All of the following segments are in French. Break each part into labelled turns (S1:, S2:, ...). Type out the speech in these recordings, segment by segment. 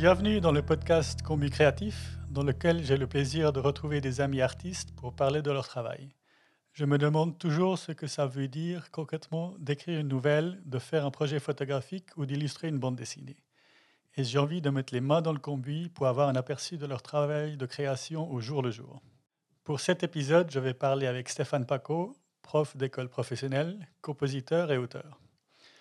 S1: Bienvenue dans le podcast Combi Créatif, dans lequel j'ai le plaisir de retrouver des amis artistes pour parler de leur travail. Je me demande toujours ce que ça veut dire concrètement d'écrire une nouvelle, de faire un projet photographique ou d'illustrer une bande dessinée. Et j'ai envie de mettre les mains dans le combi pour avoir un aperçu de leur travail de création au jour le jour. Pour cet épisode, je vais parler avec Stéphane Paco, prof d'école professionnelle, compositeur et auteur.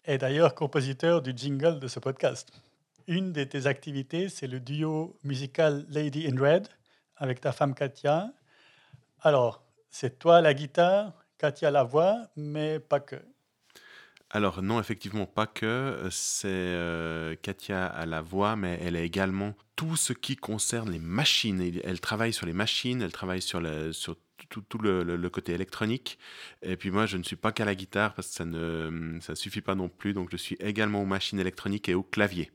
S1: Et d'ailleurs compositeur du jingle de ce podcast. Une de tes activités, c'est le duo musical Lady in Red avec ta femme Katia. Alors, c'est toi la guitare, Katia la voix, mais pas que.
S2: Alors non, effectivement, pas que. C'est euh, Katia à la voix, mais elle a également tout ce qui concerne les machines. Elle travaille sur les machines, elle travaille sur, tout, le, côté électronique. Et puis moi, je ne suis pas qu'à la guitare parce que ça ne ça suffit pas non plus. Donc je suis également aux machines électroniques et au clavier.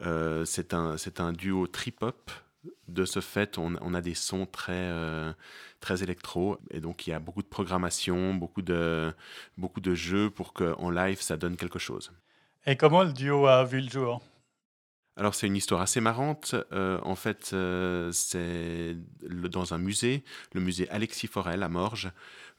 S2: Euh, c'est un, un duo trip-hop de ce fait, on, a des sons très, euh, très électro, et donc il y a beaucoup de programmation, beaucoup de, beaucoup de jeux pour qu'en live, ça donne quelque chose.
S1: Et comment le duo a vu le jour?
S2: Alors c'est une histoire assez marrante. Euh, en fait, euh, c'est dans un musée, le musée Alexis Forel à Morges,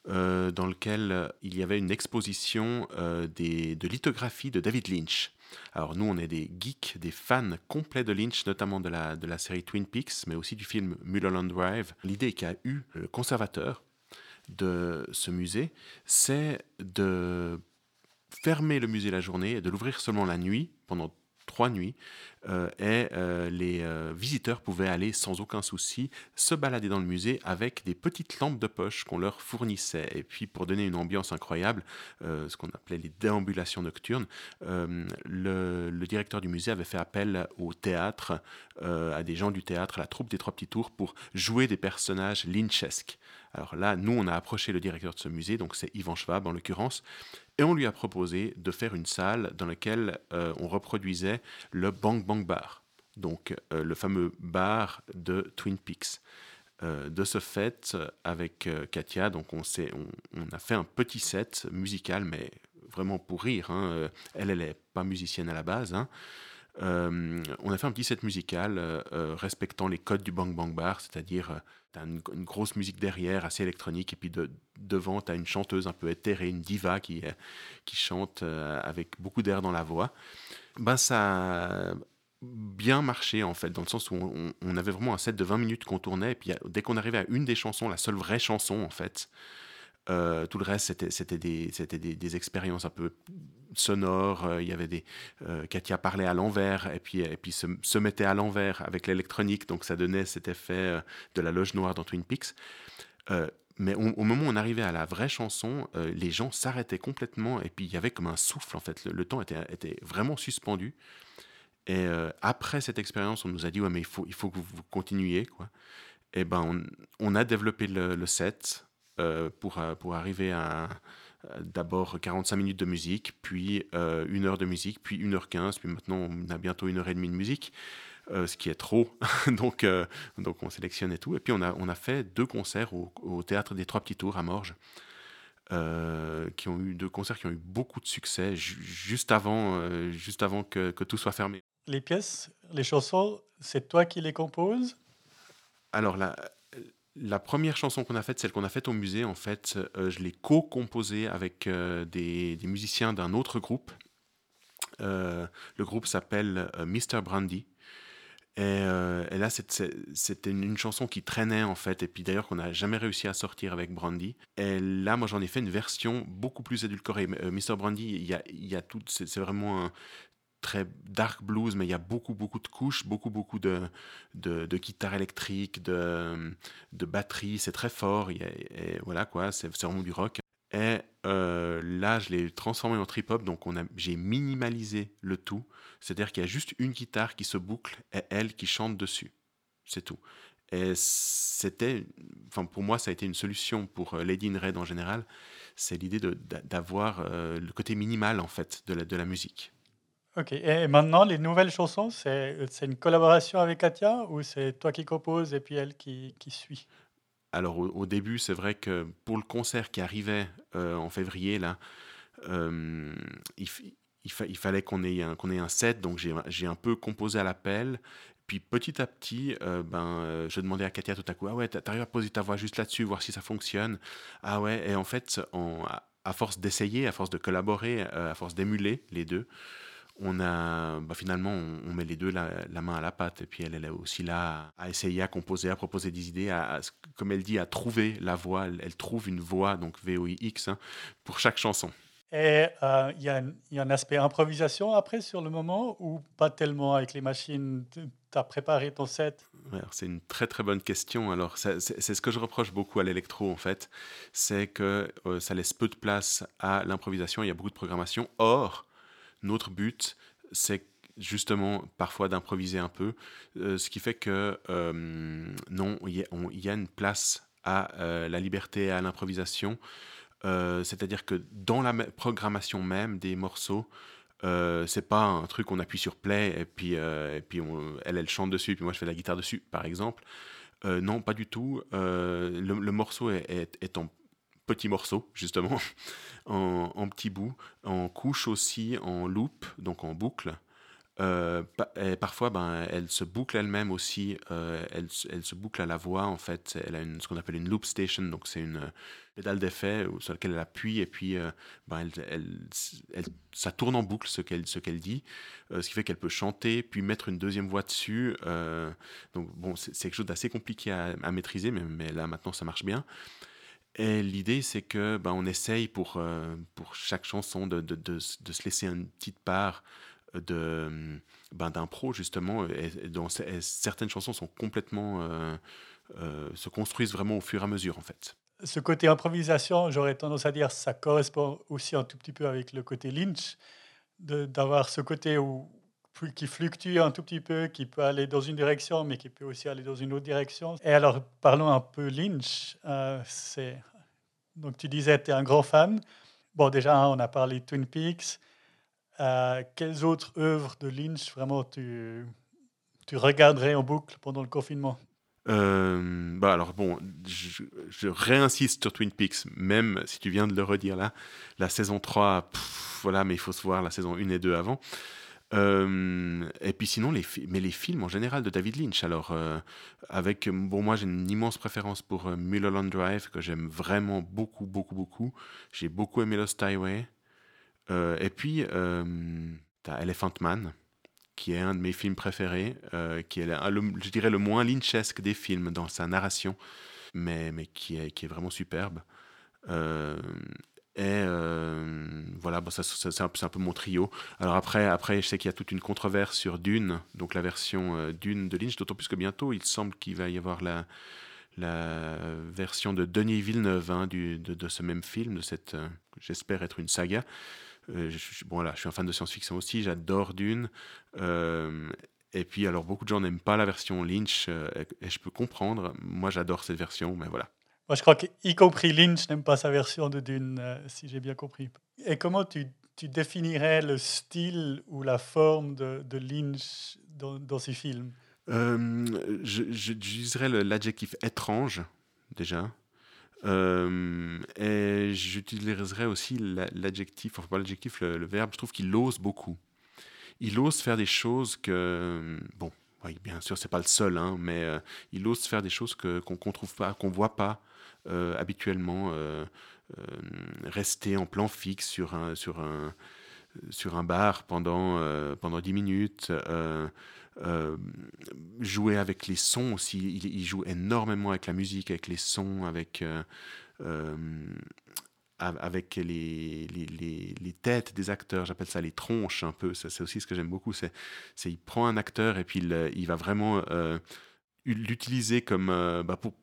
S2: dans lequel il y avait une exposition des, de lithographie de David Lynch. Alors nous, on est des geeks, des fans complets de Lynch, notamment de la, de la série Twin Peaks, mais aussi du film Mulholland Drive. L'idée qu'a eu le conservateur de ce musée, c'est de fermer le musée la journée et de l'ouvrir seulement la nuit, pendant trois nuits, euh, et euh, les euh, visiteurs pouvaient aller sans aucun souci se balader dans le musée avec des petites lampes de poche qu'on leur fournissait. Et puis pour donner une ambiance incroyable, ce qu'on appelait les déambulations nocturnes, le, le, directeur du musée avait fait appel au théâtre, à des gens du théâtre, à la troupe des Trois Petits Tours, pour jouer des personnages lynchesques. Alors là, nous, on a approché le directeur de ce musée, donc c'est Yvan Schwab en l'occurrence, et on lui a proposé de faire une salle dans laquelle euh, on reproduisait le Bang Bang Bar, donc euh, le fameux bar de Twin Peaks. Euh, de ce fait, avec Katia, donc on, a fait un petit set musical, mais vraiment pour rire. Hein. Elle, elle n'est pas musicienne à la base. Hein. on a fait un petit set musical respectant les codes du Bang Bang Bar, c'est-à-dire tu as une, grosse musique derrière, assez électronique, et puis de, devant, tu as une chanteuse un peu éthérée, une diva qui, euh, qui chante euh, avec beaucoup d'air dans la voix. Ben, ça a bien marché, en fait, dans le sens où on, avait vraiment un set de 20 minutes qu'on tournait, et puis dès qu'on arrivait à une des chansons, la seule vraie chanson, en fait, euh, tout le reste, c'était, des, expériences un peu sonores. Euh, il y avait des. Euh, Katia parlait à l'envers et puis, se, mettait à l'envers avec l'électronique, donc ça donnait cet effet de la loge noire dans Twin Peaks. mais au moment où on arrivait à la vraie chanson, les gens s'arrêtaient complètement et puis il y avait comme un souffle en fait. Le, temps était, vraiment suspendu. Et après cette expérience, on nous a dit ouais mais il faut, que vous, continuiez quoi. Et ben on, a développé le set. Euh, pour, euh, pour arriver à euh, d'abord 45 minutes de musique, puis une heure de musique, puis 1h15, puis maintenant on a bientôt une heure et demie de musique. ce qui est trop. donc, donc on sélectionne et tout. Et puis on a, on a fait deux concerts au, théâtre des Trois Petits Tours à Morges, qui ont eu deux concerts qui ont eu beaucoup de succès juste avant, juste avant que, que, tout soit fermé.
S1: Les pièces, les chansons, c'est toi qui les composes?
S2: Alors là, la première chanson qu'on a faite, celle qu'on a faite au musée, en fait, euh, je l'ai co-composée avec euh, des, musiciens d'un autre groupe. Euh, le groupe s'appelle Mr. Brandy. Et, là, c'était une, chanson qui traînait en fait, et puis d'ailleurs qu'on n'a jamais réussi à sortir avec Brandy. Et là, moi, j'en ai fait une version beaucoup plus édulcorée. Mr. Brandy, il y a, y a tout, c'est vraiment un, très dark blues, mais il y a beaucoup, beaucoup de couches, beaucoup, beaucoup de, de, de guitare électrique, de, de batterie, c'est très fort, et, voilà quoi, c'est vraiment du rock. Et euh, là, je l'ai transformé en trip-hop, donc j'ai minimalisé le tout, c'est-à-dire qu'il y a juste une guitare qui se boucle et elle qui chante dessus, c'est tout. Et c'était, enfin pour moi, ça a été une solution pour euh, Lady in Red en général, c'est l'idée d'avoir euh, le côté minimal en fait de la, de la musique.
S1: Ok, et maintenant, les nouvelles chansons, c'est une collaboration avec Katia ou c'est toi qui composes et puis elle qui, qui suit?
S2: Alors au, début, c'est vrai que pour le concert qui arrivait euh, en février, là, euh, il, il, fallait qu'on ait, un, qu'on ait un set, donc j'ai un peu composé à l'appel. Puis petit à petit, euh, ben, je demandais à Katia tout à coup, ah ouais, t'arrives à poser ta voix juste là-dessus, voir si ça fonctionne. Ah ouais, et en fait, à force d'essayer, à force de collaborer, à force d'émuler les deux, on a bah, finalement on, met les deux la, main à la pâte et puis elle, elle est aussi là à, essayer à composer à proposer des idées à, comme elle dit à trouver la voix. Elle, trouve une voix donc VOIX hein, pour chaque chanson.
S1: Et euh, il y, y, a un aspect improvisation après sur le moment ou pas tellement avec les machines? Tu as préparé ton set?
S2: C'est une très très bonne question. Alors c'est ce que je reproche beaucoup à l'électro en fait. C'est que euh, ça laisse peu de place à l'improvisation. Il y a beaucoup de programmation. Or notre but, c'est justement parfois d'improviser un peu, euh, ce qui fait que euh, non, il y, a une place à euh, la liberté et à l'improvisation. C'est-à-dire que dans la programmation même des morceaux, c'est pas un truc qu'on appuie sur play et puis, et puis elle, elle chante dessus et puis moi je fais la guitare dessus, par exemple. non, pas du tout. Le, morceau est en petits morceaux, justement, en, petits bouts, en couche aussi, en loop, donc en boucle. Euh, et parfois, ben, elle se boucle elle-même aussi, euh, elle, elle, se boucle à la voix, en fait. Elle a une, ce qu'on appelle une loop station, donc c'est une pédale d'effet sur laquelle elle appuie, et puis euh, ben, elle, elle, ça tourne en boucle ce qu'elle ce qu'elle dit, ce qui fait qu'elle peut chanter, puis mettre une deuxième voix dessus. donc, bon, c'est quelque chose d'assez compliqué à, à maîtriser, mais, mais, là, maintenant, ça marche bien. Et l'idée, c'est que ben, on essaye pour, euh, pour chaque chanson de, de, de, se laisser une petite part de ben, d'impro justement. Et, dont certaines chansons sont complètement euh, euh, se construisent vraiment au fur et à mesure en fait.
S1: Ce côté improvisation j'aurais tendance à dire ça correspond aussi un tout petit peu avec le côté Lynch d'avoir ce côté où qui fluctue un tout petit peu, qui peut aller dans une direction, mais qui peut aussi aller dans une autre direction. Et alors, parlons un peu Lynch. Euh. Donc, tu disais, tu es un grand fan. Bon, déjà, hein, on a parlé de Twin Peaks. Euh, quelles autres œuvres de Lynch, vraiment, tu, tu regarderais en boucle pendant le confinement?
S2: Euh, bah alors bon, je, réinsiste sur Twin Peaks, même si tu viens de le redire là, la saison 3, voilà, mais il faut se voir la saison 1 et 2 avant. Euh, et puis sinon, les, mais les films en général de David Lynch. Alors, euh, avec, bon, moi j'ai une immense préférence pour euh, Mulholland Drive, que j'aime vraiment beaucoup, beaucoup, beaucoup. J'ai beaucoup aimé Lost Highway. et puis, t'as Elephant Man, qui est un de mes films préférés, qui est, je dirais, le moins lynchesque des films dans sa narration, mais, mais qui, est, qui est vraiment superbe. Et euh, voilà, bon, ça, c'est un, peu mon trio. Alors après, après je sais qu'il y a toute une controverse sur Dune, donc la version euh, Dune de Lynch, d'autant plus que bientôt, il semble qu'il va y avoir la, la version de Denis Villeneuve hein, du, de, de, ce même film, de cette, euh, j'espère être une saga. Je, bon, voilà, je suis un fan de science-fiction aussi, j'adore Dune. et puis, alors, beaucoup de gens n'aiment pas la version Lynch, et je peux comprendre. Moi, j'adore cette version, mais voilà.
S1: Moi, je crois qu'y compris Lynch n'aime pas sa version de Dune, euh, si j'ai bien compris. Et comment tu, tu, définirais le style ou la forme de, de Lynch dans, dans ces films?
S2: Euh, J'utiliserais l'adjectif étrange, déjà. Euh, et j'utiliserais aussi l'adjectif, enfin pas l'adjectif, le, verbe, je trouve qu'il ose beaucoup. Il ose faire des choses que, bon, oui, bien sûr, c'est pas le seul, hein, mais il ose faire des choses qu'on ne trouve pas, qu'on voit pas euh, habituellement euh, euh, rester en plan fixe sur un, sur un, sur un bar pendant, pendant 10 minutes. jouer avec les sons aussi. Il, joue énormément avec la musique, avec les sons, avec, avec les, les, les, têtes des acteurs. J'appelle ça les tronches un peu. C'est aussi ce que j'aime beaucoup. C'est il prend un acteur et puis il, il va vraiment l'utiliser comme bah, pour,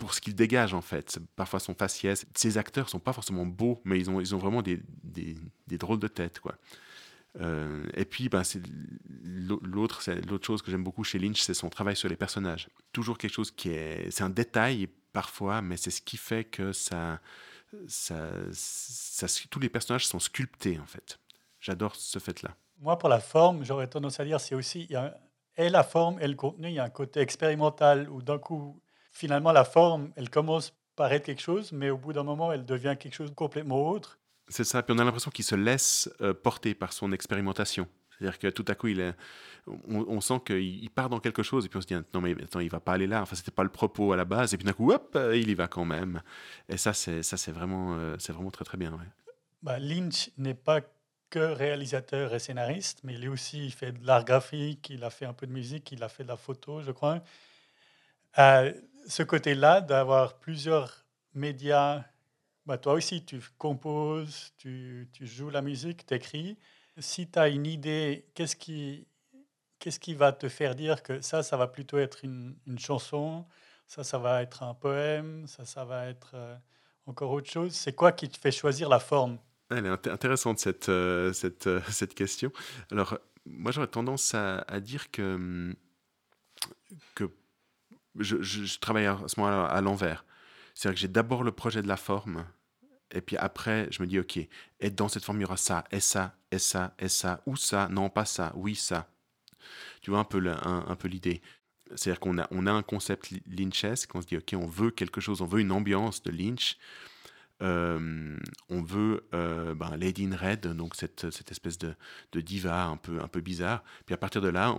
S2: pour ce qu'il dégage en fait. Parfois son faciès. Ces acteurs sont pas forcément beaux, mais ils ont, ils ont vraiment des, des, drôles de tête. Quoi. Euh, et puis, ben, l'autre, chose que j'aime beaucoup chez Lynch, c'est son travail sur les personnages. Toujours quelque chose qui est, c'est un détail parfois, mais c'est ce qui fait que ça, ça, tous les personnages sont sculptés en fait. J'adore ce fait-là.
S1: Moi, pour la forme, j'aurais tendance à dire, c'est aussi, et la forme et le contenu, il y a un côté expérimental où d'un coup, finalement, la forme, elle commence par être quelque chose, mais au bout d'un moment, elle devient quelque chose de complètement autre.
S2: C'est ça, puis on a l'impression qu'il se laisse euh, porter par son expérimentation. C'est-à-dire que tout à coup, il est, on, sent qu'il part dans quelque chose et puis on se dit non mais attends, il va pas aller là. Enfin, c'était pas le propos à la base et puis d'un coup, hop, il y va quand même. Et ça, c'est ça, c'est vraiment, euh, c'est vraiment très très bien.
S1: Bah, Lynch n'est pas que réalisateur et scénariste, mais il est aussi il fait de l'art graphique, il a fait un peu de musique, il a fait de la photo, je crois. Euh, ce côté-là d'avoir plusieurs médias bah, toi aussi, tu composes, tu, tu joues la musique, tu écris. Si tu as une idée, qu'est-ce qui, qu'est-ce qui va te faire dire que ça, ça va plutôt être une, une chanson, ça, ça va être un poème, ça, ça va être euh, encore autre chose? C'est quoi qui te fait choisir la forme?
S2: Elle est intéressante, cette, euh, cette, euh, cette question. Alors, moi, j'aurais tendance à, dire que je, travaille à ce moment-là à l'envers. C'est-à-dire que j'ai d'abord le projet de la forme, et puis après, je me dis, OK, et dans cette forme, il y aura ça, et ça, et ça, et ça, ou ça, non, pas ça, oui, ça. Tu vois un peu, un, peu l'idée. C'est-à-dire qu'on a, on a un concept lynchesque, on se dit, OK, on veut quelque chose, on veut une ambiance de Lynch, euh, on veut euh, ben, Lady in Red, donc cette, cette espèce de, de, diva un peu, un peu bizarre. Puis à partir de là,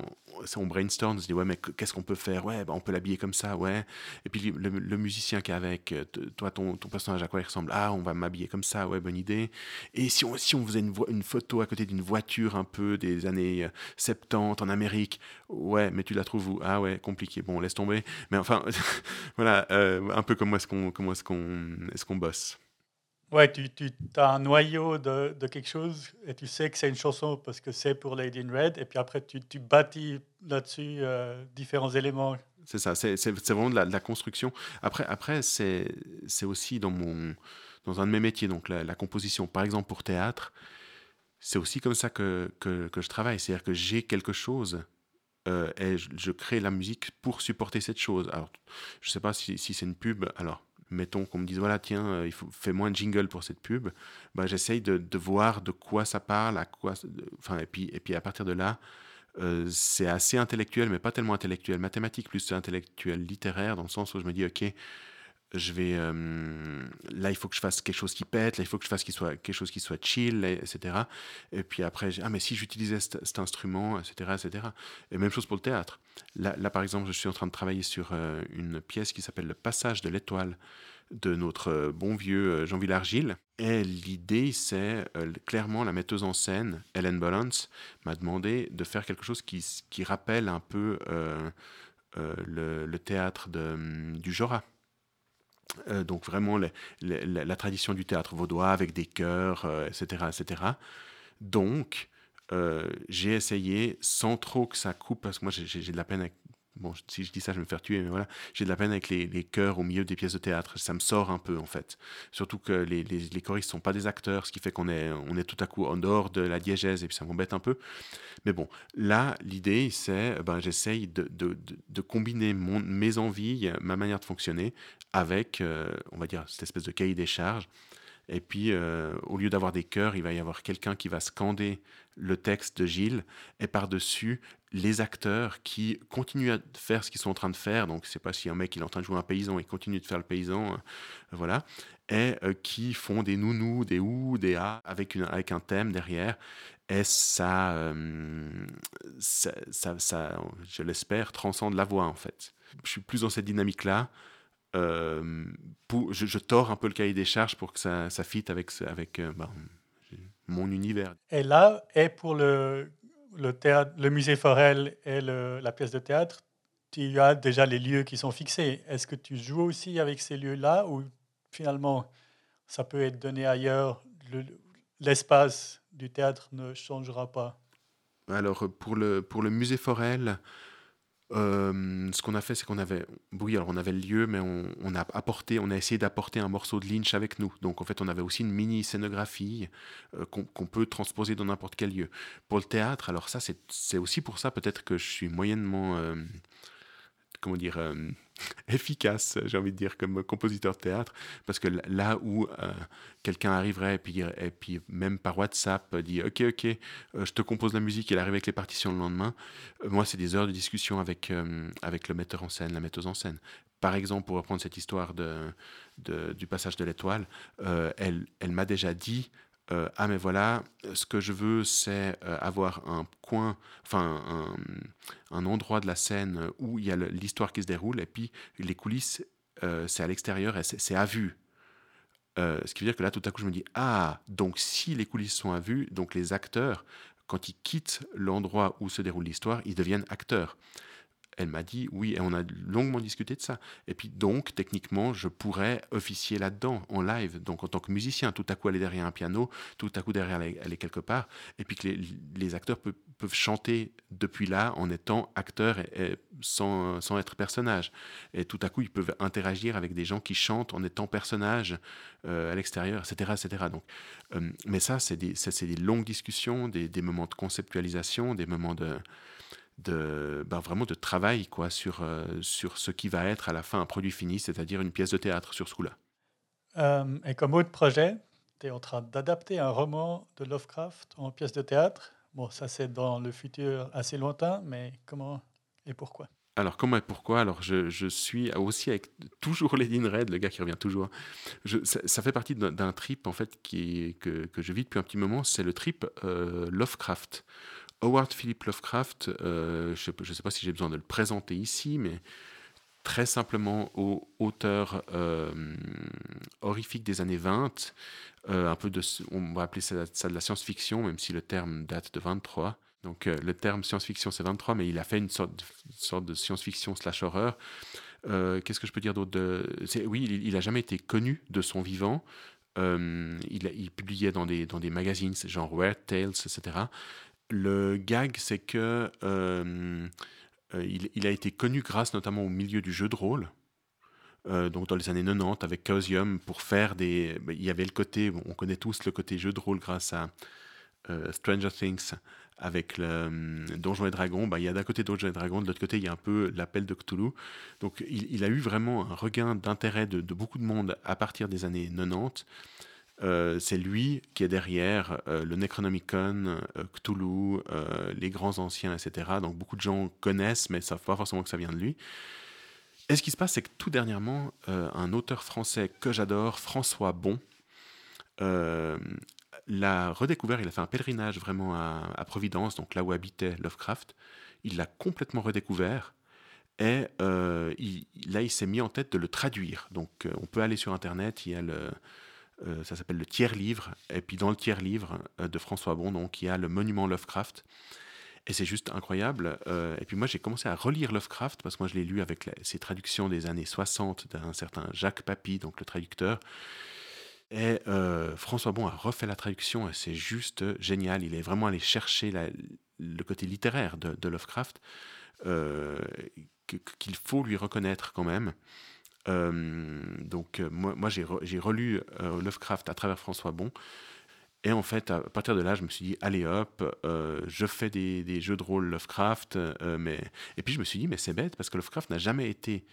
S2: on, brainstorm, on se dit ouais mais qu'est-ce qu'on peut faire? Ouais, ben, on peut l'habiller comme ça, ouais. Et puis le, musicien qui est avec, euh, toi ton, ton, personnage à quoi il ressemble? Ah, on va m'habiller comme ça, ouais, bonne idée. Et si on, si on faisait une, une photo à côté d'une voiture un peu des années 70 en Amérique, ouais, mais tu la trouves où? Ah ouais, compliqué. Bon, laisse tomber. Mais enfin, voilà, un peu comment est-ce qu'on comment est-ce qu'on est-ce qu'on bosse.
S1: Ouais, tu, tu as un noyau de, de, quelque chose et tu sais que c'est une chanson parce que c'est pour Lady in Red et puis après tu, tu bâtis là-dessus euh, différents éléments.
S2: C'est ça, c'est vraiment de la, de la, construction. Après, après c'est aussi dans, mon, dans un de mes métiers, donc la, composition. Par exemple, pour théâtre, c'est aussi comme ça que, que, que je travaille. C'est-à-dire que j'ai quelque chose euh, et je, je, crée la musique pour supporter cette chose. Alors, je ne sais pas si, si c'est une pub. Alors, mettons qu'on me dise voilà tiens euh, il faut fais-moi un jingle pour cette pub bah, j'essaye de, de, voir de quoi ça parle à quoi enfin et puis et puis à partir de là euh, c'est assez intellectuel mais pas tellement intellectuel mathématique plus intellectuel littéraire dans le sens où je me dis ok je vais euh, là il faut que je fasse quelque chose qui pète là il faut que je fasse qu'il soit quelque chose qui soit chill etc et puis après ah mais si j'utilisais cet, instrument etc etc et même chose pour le théâtre. Là, là, par exemple je suis en train de travailler sur euh, une pièce qui s'appelle le passage de l'étoile de notre euh, bon vieux Jean Villargil et l'idée c'est clairement la metteuse en scène Helen Bollans m'a demandé de faire quelque chose qui, qui rappelle un peu le, théâtre de, du Jorat euh, donc vraiment la tradition du théâtre vaudois avec des chœurs, etc., euh, etc. Donc, euh, j'ai essayé sans trop que ça coupe, parce que moi j'ai de la peine avec bon, si je dis ça, je vais me faire tuer, mais voilà, j'ai de la peine avec les, les chœurs au milieu des pièces de théâtre. Ça me sort un peu, en fait. Surtout que les, les, choristes ne sont pas des acteurs, ce qui fait qu'on est, on est tout à coup en dehors de la diégèse, et puis ça m'embête un peu. Mais bon, là, l'idée, c'est, ben, j'essaye de, de, de, combiner mon, mes envies, ma manière de fonctionner, avec, euh, on va dire, cette espèce de cahier des charges. Et puis, euh, au lieu d'avoir des chœurs, il va y avoir quelqu'un qui va scander le texte de Gilles, et par-dessus, les acteurs qui continuent à faire ce qu'ils sont en train de faire. Donc, c'est pas si un mec il est en train de jouer un paysan, il continue de faire le paysan, euh, voilà. Et euh, qui font des nounous, des ou, des a, avec, une, avec un thème derrière. Et ça, ça, ça, je l'espère, transcende la voix, en fait. Je suis plus dans cette dynamique-là. Euh, pour, je, je, tords un peu le cahier des charges pour que ça, ça fitte avec, avec euh, ben, mon univers.
S1: Et là, et pour le, le, théâtre, le musée Forel et le, la pièce de théâtre, tu as déjà les lieux qui sont fixés. Est-ce que tu joues aussi avec ces lieux-là ou finalement ça peut être donné ailleurs L'espace du théâtre ne changera pas?
S2: Alors pour le, pour le musée Forel, euh, ce qu'on a fait, c'est qu'on avait, oui, alors on avait le lieu, mais on, a apporté, on a essayé d'apporter un morceau de Lynch avec nous. Donc en fait, on avait aussi une mini scénographie euh, qu'on peut transposer dans n'importe quel lieu. Pour le théâtre, alors ça, c'est aussi pour ça peut-être que je suis moyennement, euh, comment dire, efficace, j'ai envie de dire, comme compositeur de théâtre, parce que là où euh, quelqu'un arriverait et puis, et puis même par WhatsApp dit ok ok, euh, je te compose la musique, il arrive avec les partitions le lendemain. Euh, moi, c'est des heures de discussion avec avec le metteur en scène, la metteuse en scène. Par exemple, pour reprendre cette histoire de du passage de l'étoile, elle elle m'a déjà dit euh, ah mais voilà, ce que je veux, c'est euh, avoir un coin, enfin un, endroit de la scène où il y a l'histoire qui se déroule, et puis les coulisses, euh, c'est à l'extérieur et c'est à vue. ce qui veut dire que là, tout à coup, je me dis, ah, donc si les coulisses sont à vue, donc les acteurs, quand ils quittent l'endroit où se déroule l'histoire, ils deviennent acteurs. Elle m'a dit oui, et on a longuement discuté de ça. Et puis donc, techniquement, je pourrais officier là-dedans, en live. Donc en tant que musicien, tout à coup aller derrière un piano, tout à coup derrière aller, quelque part, et puis que les, acteurs peuvent, chanter depuis là en étant acteurs et, sans, sans, être personnages. Et tout à coup, ils peuvent interagir avec des gens qui chantent en étant personnages euh, à l'extérieur, etc., etc. Donc, euh, mais ça, c'est des, des, longues discussions, des moments de conceptualisation, des moments de de ben vraiment de travail quoi sur, euh, sur ce qui va être à la fin un produit fini, c'est-à-dire une pièce de théâtre sur ce coup-là.
S1: Euh, et comme autre projet, tu es en train d'adapter un roman de Lovecraft en pièce de théâtre. Bon, ça c'est dans le futur assez lointain, mais comment et pourquoi?
S2: Alors, comment et pourquoi? Alors, je, je, suis aussi avec toujours Lady Red, le gars qui revient toujours. Je, ça, fait partie d'un trip, en fait, qui, que, que, je vis depuis un petit moment. C'est le trip euh, Lovecraft. Howard Philip Lovecraft, euh, je ne sais, pas si j'ai besoin de le présenter ici, mais très simplement au auteur euh, horrifique des années 20, euh, un peu on va appeler ça, de la science-fiction, même si le terme date de 23. Donc le terme science-fiction c'est 23, mais il a fait une sorte de, science-fiction slash horreur. Qu'est-ce que je peux dire d'autre Oui, il n'a jamais été connu de son vivant. il, il, publiait dans des, dans des magazines, genre Weird Tales, etc. Le gag, c'est que euh, euh, il, a été connu grâce notamment au milieu du jeu de rôle. Euh, donc dans les années 90 avec Chaosium pour faire des ben, il y avait le côté on connaît tous le côté jeu de rôle grâce à Stranger Things avec le Donjons et Dragons ben, il y a d'un côté Donjons et Dragons de l'autre côté il y a un peu l'appel de Cthulhu donc il, a eu vraiment un regain d'intérêt de, beaucoup de monde à partir des années 90 euh, c'est lui qui est derrière euh, le Necronomicon, euh, Cthulhu, les grands anciens, etc. Donc beaucoup de gens connaissent, mais ne savent pas forcément que ça vient de lui. Et ce qui se passe, c'est que tout dernièrement, un auteur français que j'adore, François Bon, l'a redécouvert. Il a fait un pèlerinage vraiment à, Providence, donc là où habitait Lovecraft. Il l'a complètement redécouvert. Et là, il s'est mis en tête de le traduire. Donc, on peut aller sur Internet, il y a le, euh, ça s'appelle le tiers-livre. Et puis dans le tiers-livre euh, de François Bon, il y a le monument Lovecraft. Et c'est juste incroyable. Euh, et puis moi, j'ai commencé à relire Lovecraft, parce que moi, je l'ai lu avec ses traductions des années 60 d'un certain Jacques Papy, donc le traducteur. Et François Bon a refait la traduction, et c'est juste génial. Il est vraiment allé chercher le côté littéraire de Lovecraft, qu'il faut lui reconnaître quand même. Donc moi, j'ai, relu Lovecraft à travers François Bon. Et en fait, à partir de là, je me suis dit, allez hop, je fais des, jeux de rôle Lovecraft. mais... Et puis je me suis dit, mais c'est bête, parce que Lovecraft n'a jamais été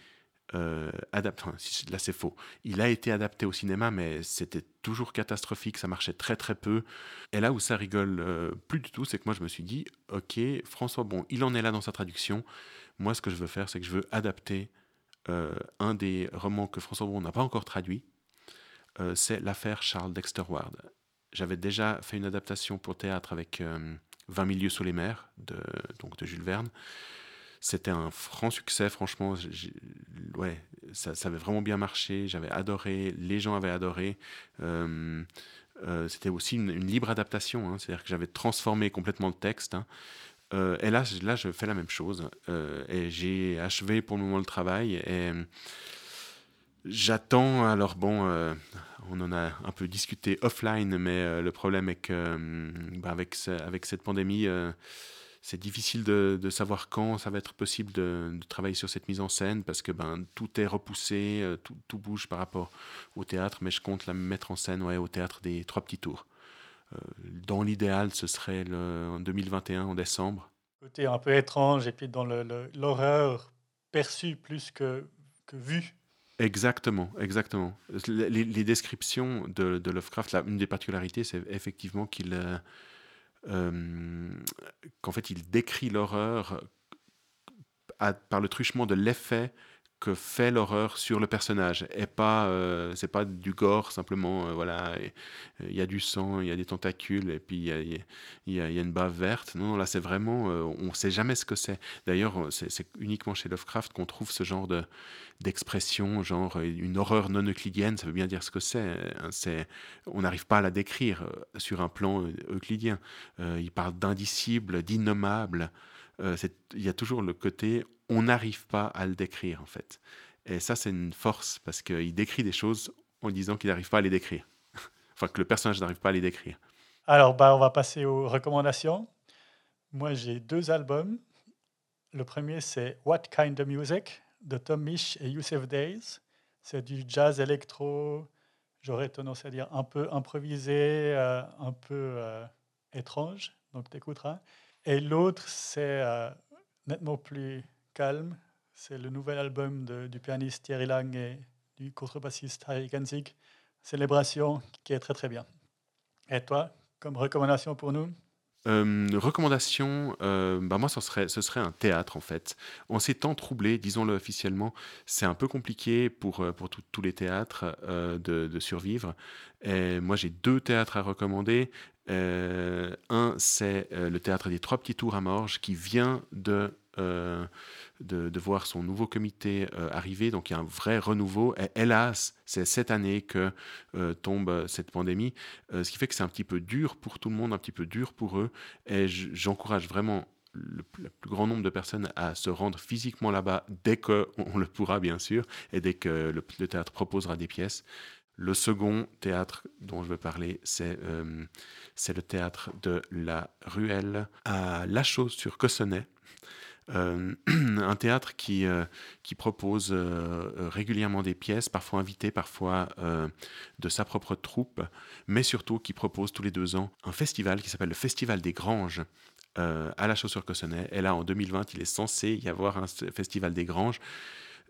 S2: adapté. là, c'est faux. Il a été adapté au cinéma, mais c'était toujours catastrophique, ça marchait très très peu. Et là où ça rigole plus du tout, c'est que moi, je me suis dit, ok, François Bon, il en est là dans sa traduction. Moi, ce que je veux faire, c'est que je veux adapter un des romans que François Bon n'a pas encore traduit, euh, c'est l'affaire Charles Dexter Ward. J'avais déjà fait une adaptation pour théâtre avec 20 euh, milieux sous les mers de, donc de Jules Verne. C'était un franc succès, franchement. Ouais, ça, avait vraiment bien marché. J'avais adoré, les gens avaient adoré. c'était aussi une, libre adaptation, hein. c'est-à-dire que j'avais transformé complètement le texte. Hein. Euh, et là, là, je fais la même chose. Euh, et j'ai achevé pour le moment le travail. Et j'attends. Alors, bon, euh, on en a un peu discuté offline, mais le problème est que, bah, avec, avec cette pandémie, c'est difficile de, savoir quand ça va être possible de, travailler sur cette mise en scène parce que ben, tout est repoussé, tout, bouge par rapport au théâtre. Mais je compte la mettre en scène au théâtre des Trois Petits Tours. Euh, dans l'idéal, ce serait le, en 2021, en décembre.
S1: Côté un peu étrange, et puis dans l'horreur perçue plus que, que vue.
S2: Exactement, exactement. Les, descriptions de, Lovecraft, là, une des particularités, c'est effectivement qu'il, euh, euh, qu'en fait, il décrit l'horreur par le truchement de l'effet que fait l'horreur sur le personnage et pas euh, c'est pas du gore simplement euh, voilà il y a du sang il y a des tentacules et puis il y a, une bave verte. Non, là c'est vraiment euh, on sait jamais ce que c'est. D'ailleurs c'est uniquement chez Lovecraft qu'on trouve ce genre de d'expression genre une horreur non euclidienne ça veut bien dire ce que c'est hein, c'est on n'arrive pas à la décrire sur un plan euclidien. Il parle d'indicible d'innommable. Il y a toujours le côté on n'arrive pas à le décrire en fait. Et ça, c'est une force parce qu'il décrit des choses en disant qu'il n'arrive pas à les décrire. enfin, que le personnage n'arrive pas à les décrire.
S1: Alors, bah, on va passer aux recommandations. Moi, j'ai deux albums. Le premier, c'est What Kind of Music de Tom Misch et Youssef Days. C'est du jazz électro, j'aurais tendance à dire un peu improvisé, euh, un peu euh, étrange. Donc, tu écouteras. Et l'autre, c'est euh, nettement plus C'est le nouvel album du pianiste Thierry Lang et du contrebassiste Harry Genzig, Célébration, qui est très très bien. Et toi, comme recommandation pour nous?
S2: Euh, recommandation, euh, bah moi ce serait, ce serait un théâtre en fait. En ces temps troublés, disons-le officiellement, c'est un peu compliqué pour, euh, pour tous les théâtres de, de, survivre. Et moi j'ai deux théâtres à recommander. un, c'est le théâtre des Trois Petits Tours à Morges qui vient de euh, de, voir son nouveau comité euh, arriver. Donc il y a un vrai renouveau. Et hélas, c'est cette année que euh, tombe cette pandémie, ce qui fait que c'est un petit peu dur pour tout le monde, un petit peu dur pour eux. Et j'encourage vraiment le, plus grand nombre de personnes à se rendre physiquement là-bas dès qu'on le pourra, bien sûr, et dès que le, théâtre proposera des pièces. Le second théâtre dont je veux parler, c'est le théâtre de la Ruelle à La Chose sur Cossonay. Euh, un théâtre qui, euh, propose euh, régulièrement des pièces, parfois invitées, parfois de sa propre troupe, mais surtout qui propose tous les deux ans un festival qui s'appelle le Festival des Granges. à la Chaussure-Cossonay. Et là, en 2020, il est censé y avoir un festival des Granges.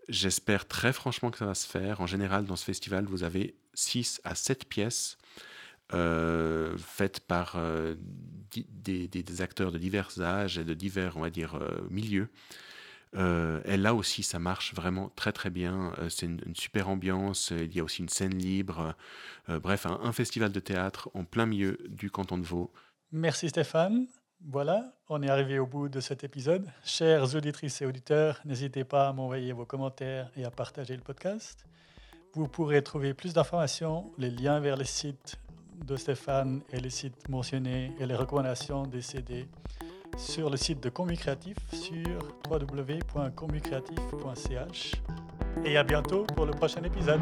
S2: J'espère très franchement que ça va se faire. En général, dans ce festival, vous avez 6 à 7 pièces euh, faites par euh, des, acteurs de divers âges et de divers, on va dire, euh, milieux. et là aussi, ça marche vraiment très très bien. c'est une, super ambiance. Il y a aussi une scène libre. bref, un, festival de théâtre en plein milieu du canton de Vaud.
S1: Merci Stéphane. Voilà, on est arrivé au bout de cet épisode. Chers auditrices et auditeurs, n'hésitez pas à m'envoyer vos commentaires et à partager le podcast. Vous pourrez trouver plus d'informations, les liens vers les sites de Stéphane et les sites mentionnés et les recommandations des CD sur le site de Créatif sur www.commucreatif.ch. Et à bientôt pour le prochain épisode.